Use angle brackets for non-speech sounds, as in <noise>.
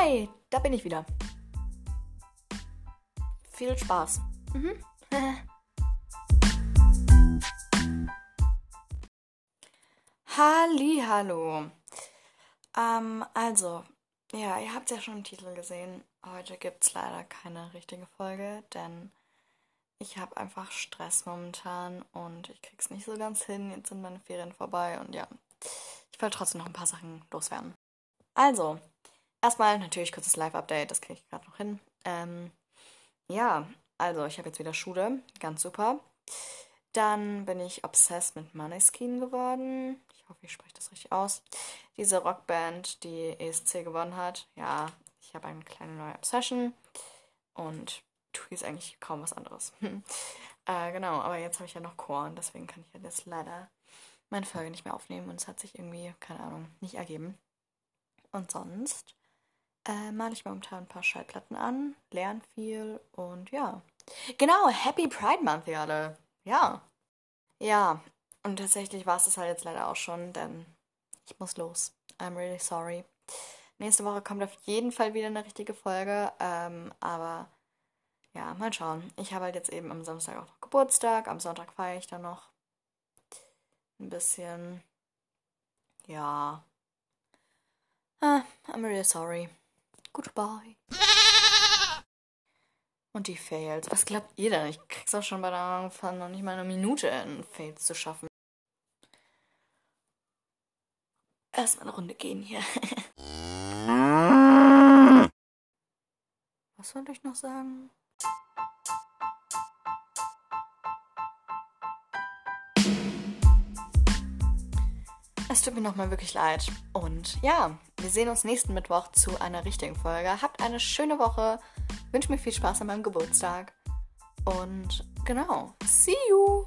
Hi, da bin ich wieder. Viel Spaß. Mhm. <laughs> Hallo. Ähm, also, ja, ihr habt ja schon im Titel gesehen. Heute gibt es leider keine richtige Folge, denn ich habe einfach Stress momentan und ich krieg's nicht so ganz hin. Jetzt sind meine Ferien vorbei und ja, ich will trotzdem noch ein paar Sachen loswerden. Also, erstmal natürlich kurzes Live-Update, das kriege ich gerade noch hin. Ähm, ja, also ich habe jetzt wieder Schule, ganz super. Dann bin ich obsessed mit Maneskin geworden. Ich hoffe, ich spreche das richtig aus. Diese Rockband, die ESC gewonnen hat. Ja, ich habe eine kleine neue Obsession und tue jetzt eigentlich kaum was anderes. <laughs> äh, genau, aber jetzt habe ich ja noch Chor und deswegen kann ich ja jetzt leider meine Folge nicht mehr aufnehmen und es hat sich irgendwie, keine Ahnung, nicht ergeben. Und sonst äh, male ich momentan ein paar Schallplatten an, lerne viel und ja. Genau, Happy Pride Month, ihr alle. Ja. Ja, und tatsächlich war es das halt jetzt leider auch schon, denn ich muss los. I'm really sorry. Nächste Woche kommt auf jeden Fall wieder eine richtige Folge, ähm, aber ja, mal schauen. Ich habe halt jetzt eben am Samstag auch noch Geburtstag, am Sonntag feiere ich dann noch ein bisschen. Ja. Ah, I'm really sorry. Goodbye. Und die Fails. Was glaubt ihr denn? Ich krieg's auch schon bei der Anfang noch nicht mal eine Minute in Fails zu schaffen. Erstmal eine Runde gehen hier. <laughs> Was soll ich noch sagen? Es tut mir nochmal wirklich leid. Und ja, wir sehen uns nächsten Mittwoch zu einer richtigen Folge. Habt eine schöne Woche. Wünsche mir viel Spaß an meinem Geburtstag. Und genau, see you!